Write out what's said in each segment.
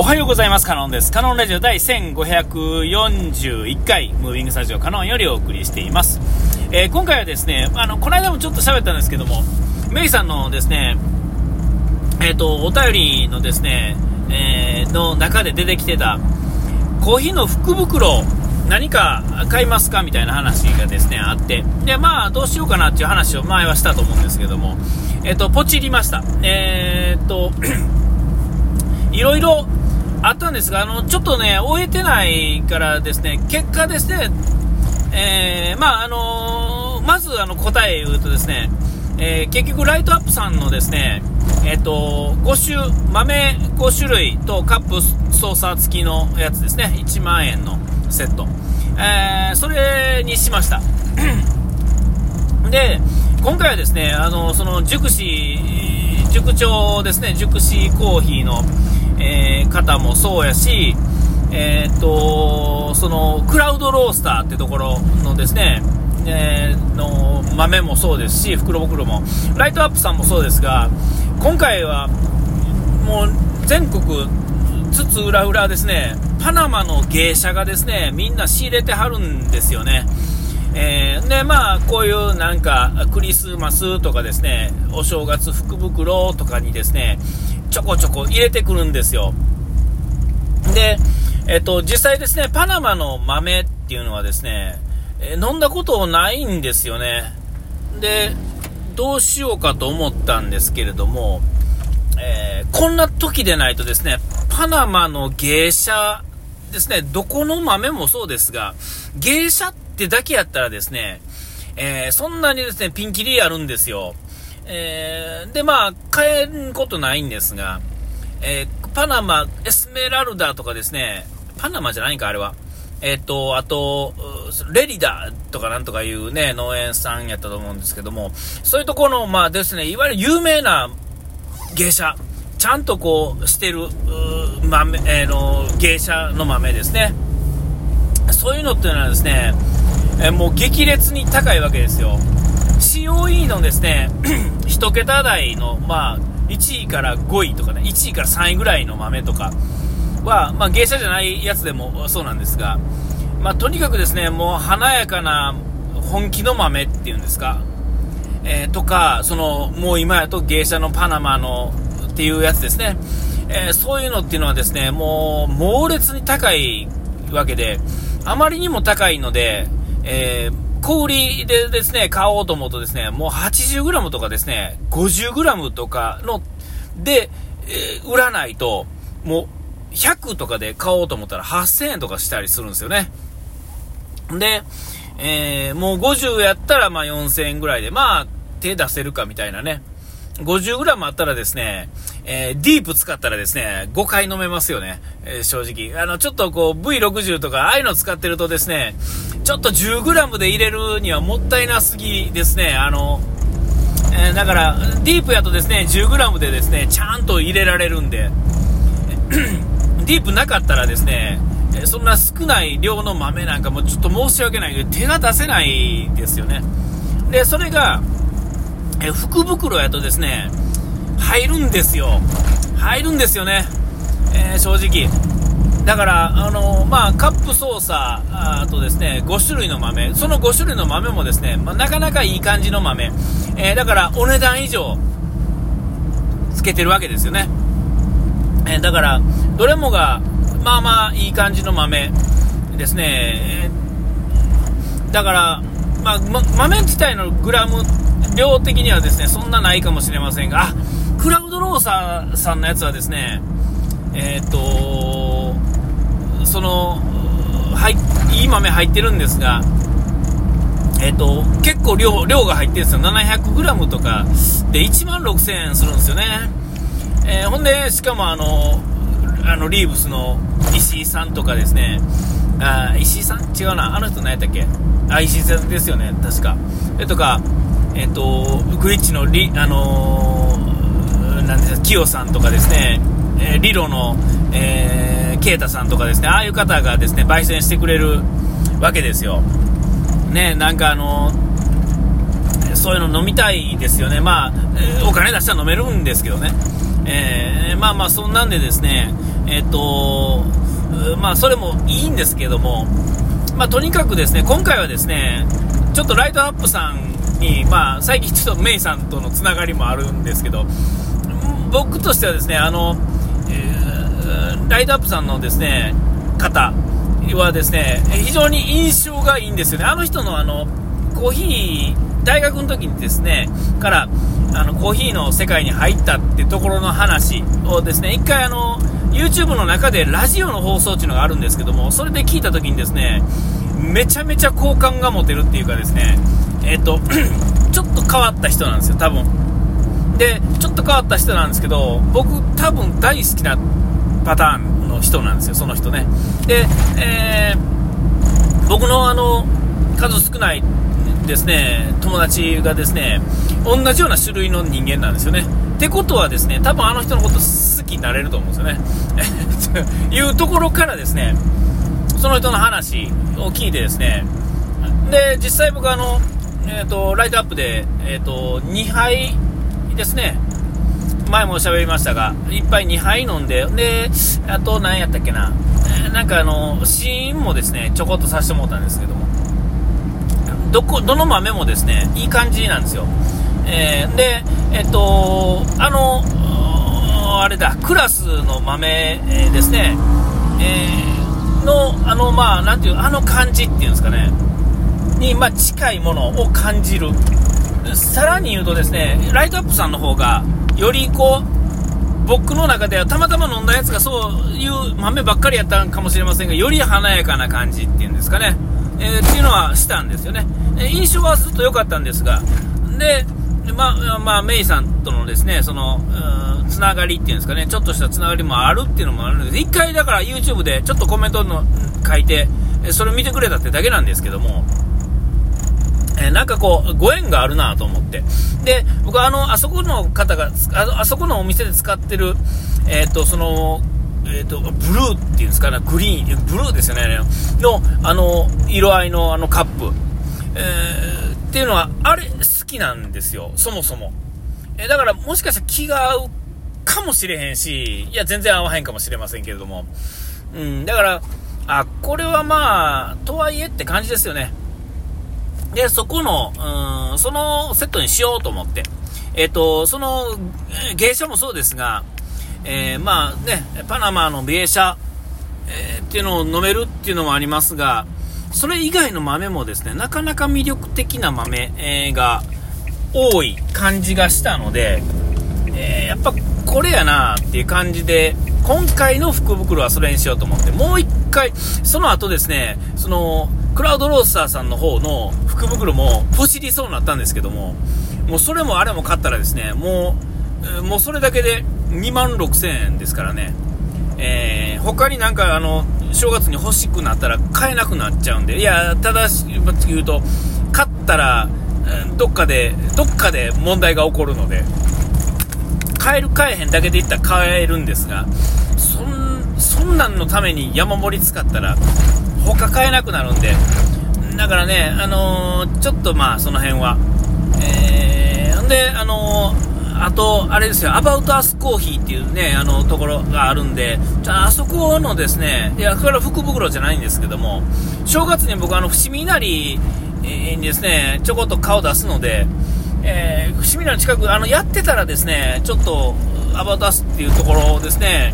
おはようございます。カノンです。カノンラジオ第1541回、ムービングスタジオカノンよりお送りしています。えー、今回はですね、あの、この間もちょっと喋ったんですけども、メイさんのですね、えっ、ー、と、お便りのですね、えー、の中で出てきてた、コーヒーの福袋、何か買いますか？みたいな話がですね、あって、で、まあ、どうしようかなっていう話を前はしたと思うんですけども、えっ、と、ポチりました。えっと、いろいろあったんですが、あの、ちょっとね、終えてないからですね、結果ですね、えー、まあ、あのー、まずあの答え言うとですね、えー、結局ライトアップさんのですね、えっ、と、5種、豆5種類とカップ操作付きのやつですね、1万円のセット。えそれにしました。で、今回はですね、あの、その熟子、熟長ですね、熟子コーヒーの、えー、方もそうやし、えー、っと、その、クラウドロースターってところのですね、えー、の豆もそうですし、袋袋も、ライトアップさんもそうですが、今回は、もう全国つつ裏裏ですね、パナマの芸者がですね、みんな仕入れてはるんですよね。えー、で、まあ、こういうなんか、クリスマスとかですね、お正月福袋とかにですね、ちょこちょこ入れてくるんですよ。で、えっと、実際ですね、パナマの豆っていうのはですね、え飲んだことないんですよね。で、どうしようかと思ったんですけれども、えー、こんな時でないとですね、パナマの芸者ですね、どこの豆もそうですが、芸者ってだけやったらですね、えー、そんなにですね、ピンキリあるんですよ。えー、で、まあ、買えることないんですが、えー、パナマ、エスメラルダとかですね、パナマじゃないか、あれは。えっ、と、あと、レリダとかなんとかいうね、農園さんやったと思うんですけども、そういうところの、まあですね、いわゆる有名な芸者、ちゃんとこうしてる、豆、えー、の、芸者の豆ですね。そういうのっていうのはですね、え、もう激烈に高いわけですよ。COE のですね、1桁台の、まあ、1位から5位とかね、1位から3位ぐらいの豆とかは、まあ、芸者じゃないやつでもそうなんですが、まあ、とにかくですね、もう華やかな本気の豆っていうんですか、えー、とか、その、もう今やと芸者のパナマのっていうやつですね、えー、そういうのっていうのはですね、もう猛烈に高いわけで、あまりにも高いので、えー小売りでですね、買おうと思うとですね、もう 80g とかですね、50g とかの、で、えー、売らないと、もう100とかで買おうと思ったら8000円とかしたりするんですよね。で、えー、もう50やったらまあ4000円ぐらいで、まあ手出せるかみたいなね。50g あったらですね、えー、ディープ使ったらですね、5回飲めますよね、えー、正直。あの、ちょっとこう、V60 とか、ああいうの使ってるとですね、ちょっと 10g で入れるにはもったいなすぎですね、あの、えー、だから、ディープやとですね、10g でですね、ちゃんと入れられるんで、ディープなかったらですね、そんな少ない量の豆なんかもちょっと申し訳ないけど、手が出せないですよね。で、それが、え福袋やとですね、入るんですよ。入るんですよね。えー、正直。だから、あの、まあ、カップ操作あとですね、5種類の豆、その5種類の豆もですね、まあ、なかなかいい感じの豆、えー、だからお値段以上つけてるわけですよね。えだから、どれもが、まあまあいい感じの豆ですね。だから、まあ、ま、豆自体のグラム量的にはですね、そんなないかもしれませんが、クラウドローサーさんのやつはですね、えっ、と、その、はい、いい豆入ってるんですが、えっ、ー、と、結構量、量が入ってるんですよ。700g とかで1万6000円するんですよね。えー、ほんで、しかもあの、あの、リーブスの石井さんとかですね、あ石井さん？違うな。あの人何やったっけ？あ、石井さんですよね。確か。えとか、えっ、と、グイッチのリ、あのー、なんですか、キヨさんとかですね、えー、リロの、えー、ケイタさんとかですね、ああいう方がですね、焙煎してくれるわけですよ。ね、なんかあの、そういうの飲みたいですよね。まあ、お金出したら飲めるんですけどね。えー、まあまあ、そんなんでですね、えっ、ー、と、まあ、それもいいんですけども、まあ、とにかくですね、今回はですね、ちょっとライトアップさんに、まあ、最近ちょっとメイさんとのつながりもあるんですけど、僕としてはですね、あの、ライトアップさんのですね、方はですね、非常に印象がいいんですよね。あの人のあの、コーヒー、大学の時にですね、から、あの、コーヒーの世界に入ったってところの話をですね、一回あの、YouTube の中でラジオの放送っていうのがあるんですけども、それで聞いた時にですね、めちゃめちゃ好感が持てるっていうかですね、えっ、ー、と、ちょっと変わった人なんですよ、多分。で、ちょっと変わった人なんですけど、僕多分大好きなパターンの人なんですよ、その人ね。で、えー、僕のあの、数少ないですね、友達がですね、同じような種類の人間なんですよね。ってことはですね、多分あの人のこと好きになれると思うんですよねと。いうところからですね、その人の話を聞いてですね、で、実際僕あの、え、ー、と、ライトアップで、えっ、ー、と、2杯ですね、前も喋りましたが、1杯2杯飲んで、で、あと何やったっけな、え、なんかあの、試飲もですね、ちょこっとさせてもらったんですけども、どこ、どの豆もですね、いい感じなんですよ。えー、で、えっと、あの、あれだ、クラスの豆、ですね、えー、の、あの、まあ、なんていう、あの感じっていうんですかね、に、まあ、近いものを感じる。さらに言うとですね、ライトアップさんの方が、よりこう、僕の中ではたまたま飲んだやつがそういう豆ばっかりやったかもしれませんが、より華やかな感じっていうんですかね、えー、っていうのはしたんですよね。印象はずっと良かったんですが、で、まあ、まあ、メイさんとのですね、その、つながりっていうんですかね、ちょっとしたつながりもあるっていうのもあるんです。一回だから YouTube でちょっとコメントの書いて、それを見てくれたってだけなんですけども、え、なんかこう、ご縁があるなと思って。で、僕はあの、あそこの方が、ああそこのお店で使ってる、えっ、ー、と、その、えっ、ー、と、ブルーっていうんですかね、グリーン、ブルーですよね、の、あの、色合いのあのカップ。えー、っていうのは、あれ好きなんですよ、そもそも。えー、だからもしかしたら気が合うかもしれへんし、いや、全然合わへんかもしれませんけれども。うん、だから、あ、これはまあ、とはいえって感じですよね。で、そこの、うん、そのセットにしようと思って。えっ、と、その、芸者もそうですが、えー、まあね、パナマの芸者、えー、っていうのを飲めるっていうのもありますが、それ以外の豆もですね、なかなか魅力的な豆、えが多い感じがしたので、え、やっぱこれやなっていう感じで、今回の福袋はそれにしようと思って、もう一回、その後ですね、その、クラウドロースターさんの方の福袋もポチりそうになったんですけども、もうそれもあれも買ったらですね、もう、もうそれだけで2万6000円ですからね、えー、他になんかあの、正月に欲しくなったら買えなくなっちゃうんで、いや、ただし言うと、買ったら、どっかで、どっかで問題が起こるので、買える買えへんだけで言ったら買えるんですが、そん、なんのために山盛り使ったら、他買えなくなるんで、だからね、あのー、ちょっとまあ、その辺は、えー、んで、あのーあと、あれですよ、アバウトアスコーヒーっていうね、あの、ところがあるんで、じゃあ、あそこのですね、いや、これは福袋じゃないんですけども、正月に僕、あの、伏見稲荷にですね、ちょこっと顔出すので、えー、伏見稲荷近く、あの、やってたらですね、ちょっと、アバウトアスっていうところですね、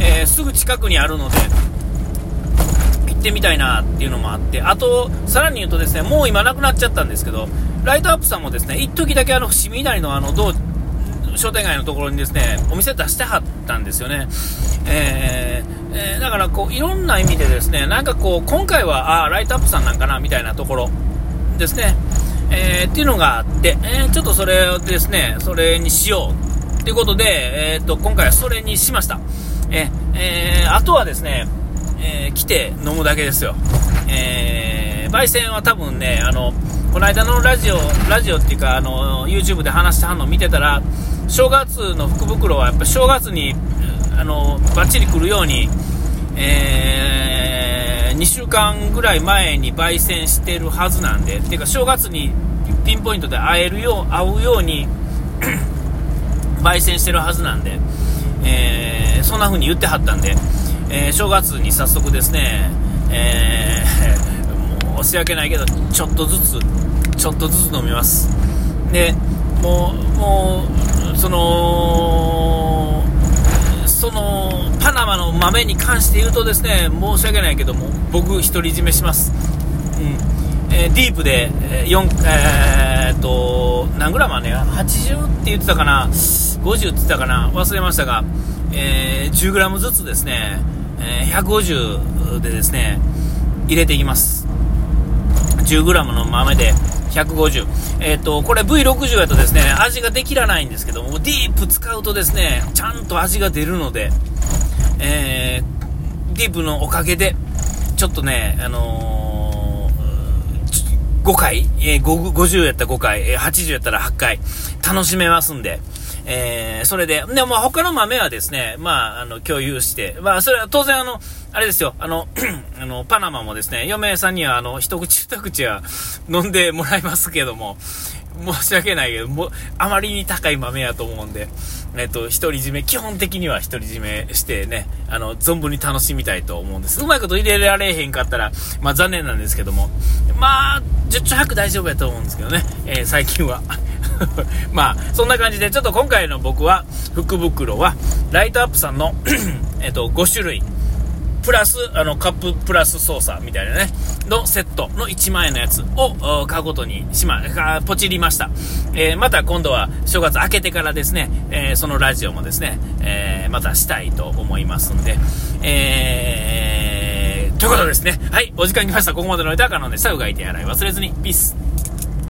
えー、すぐ近くにあるので、行ってみたいなっていうのもあって、あと、さらに言うとですね、もう今なくなっちゃったんですけど、ライトアップさんもですね、一時だけあの、伏見稲荷のあの、道商店街のところにですね、お店出してはったんですよね。えー、えー、だからこう、いろんな意味でですね、なんかこう、今回は、あライトアップさんなんかな、みたいなところですね。えー、っていうのがあって、えちょっとそれをですね、それにしよう。ということで、えっと、今回はそれにしました。ええあとはですね、え来て飲むだけですよ。えー焙煎は多分ね、あの、この間のラジオ、ラジオっていうか、あの、YouTube で話したのを見てたら、正月の福袋はやっぱ正月にあのバッチリ来るように、えー、2週間ぐらい前に焙煎してるはずなんでっ、ていうか正月にピンポイントで会えるよう、会うように 焙煎してるはずなんで、えー、そんな風に言ってはったんで、えー、正月に早速ですね、えー、申し訳ないけど、ちょっとずつ、ちょっとずつ飲みます。で、もう、もう、その、その、パナマの豆に関して言うとですね、申し訳ないけども、僕独り占めします。うん。えー、ディープで、4、えー、っと、何グラムあね ?80 って言ってたかな？?50 って言ったかな忘れましたが、えー、10グラムずつですね、えー、150でですね、入れていきます。10g の豆で150。えっ、ー、と、これ V60 やとですね、味ができらないんですけども、ディープ使うとですね、ちゃんと味が出るので、えー、ディープのおかげで、ちょっとね、あのー、5回、えー、50やったら5回、えー、80やったら8回、楽しめますんで、えー、それで、でも他の豆はですね、まあ、あの、共有して、まあ、それは当然あの、あれですよ、あの、あの、パナマもですね、嫁さんにはあの、一口二口は飲んでもらいますけども、申し訳ないけど、もあまりに高い豆やと思うんで、えっと、独り占め、基本的には独り占めしてね、あの、存分に楽しみたいと思うんです。うまいこと入れられへんかったら、まあ残念なんですけども、まあ、10丁白大丈夫やと思うんですけどね、えー、最近は。まあ、そんな感じで、ちょっと今回の僕は、福袋は、ライトアップさんの えっと、5種類、プラス、あの、カッププラス操作みたいなね、のセットの1万円のやつを買うことにしま、ポチりました。えー、また今度は正月明けてからですね、えー、そのラジオもですね、えー、またしたいと思いますんで、えー、ということですね。はい、お時間来ました。ここまでのネタは可能でした。うがいて洗い忘れずに。ピース。